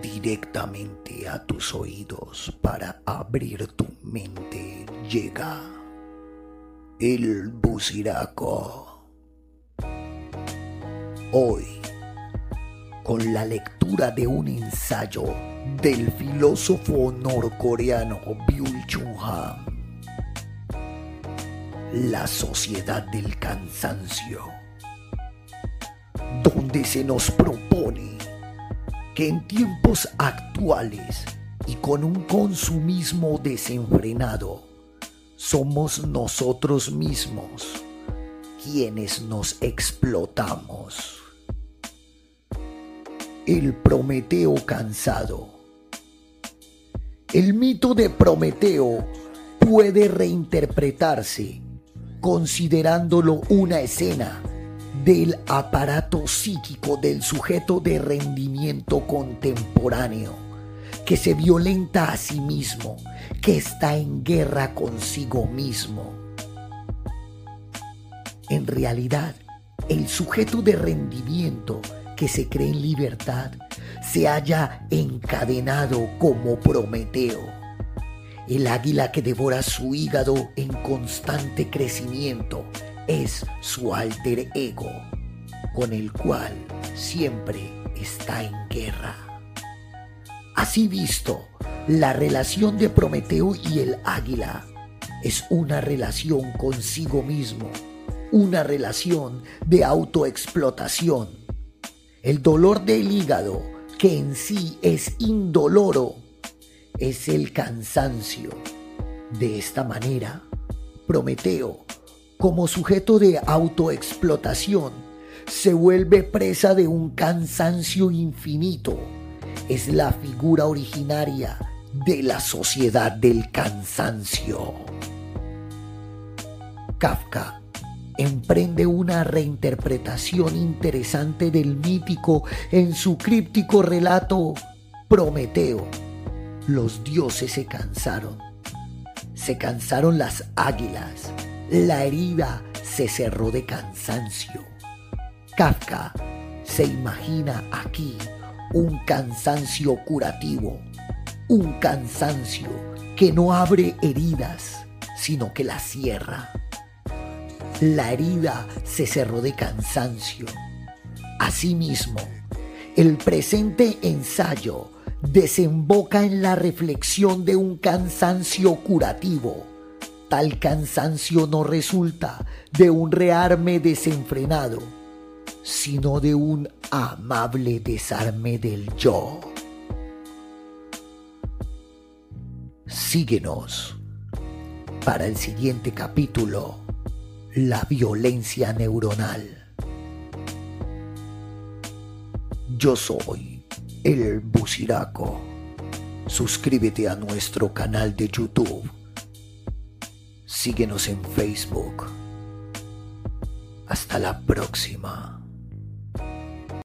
directamente a tus oídos para abrir tu mente llega el buciraco. Hoy, con la lectura de un ensayo del filósofo norcoreano Byul Chung Han, La sociedad del cansancio, donde se nos propone que en tiempos actuales y con un consumismo desenfrenado, somos nosotros mismos quienes nos explotamos. El Prometeo cansado. El mito de Prometeo puede reinterpretarse considerándolo una escena del aparato psíquico del sujeto de rendimiento contemporáneo, que se violenta a sí mismo, que está en guerra consigo mismo. En realidad, el sujeto de rendimiento que se cree en libertad se halla encadenado como Prometeo, el águila que devora su hígado en constante crecimiento es su alter ego, con el cual siempre está en guerra. Así visto, la relación de Prometeo y el águila es una relación consigo mismo, una relación de autoexplotación. El dolor del hígado, que en sí es indoloro, es el cansancio. De esta manera, Prometeo como sujeto de autoexplotación, se vuelve presa de un cansancio infinito. Es la figura originaria de la sociedad del cansancio. Kafka emprende una reinterpretación interesante del mítico en su críptico relato Prometeo. Los dioses se cansaron. Se cansaron las águilas la herida se cerró de cansancio. Kafka se imagina aquí un cansancio curativo, un cansancio que no abre heridas, sino que las cierra. La herida se cerró de cansancio. Asimismo, el presente ensayo desemboca en la reflexión de un cansancio curativo Cansancio no resulta de un rearme desenfrenado, sino de un amable desarme del yo. Síguenos para el siguiente capítulo, la violencia neuronal. Yo soy el Buciraco. Suscríbete a nuestro canal de YouTube Síguenos en Facebook. Hasta la próxima.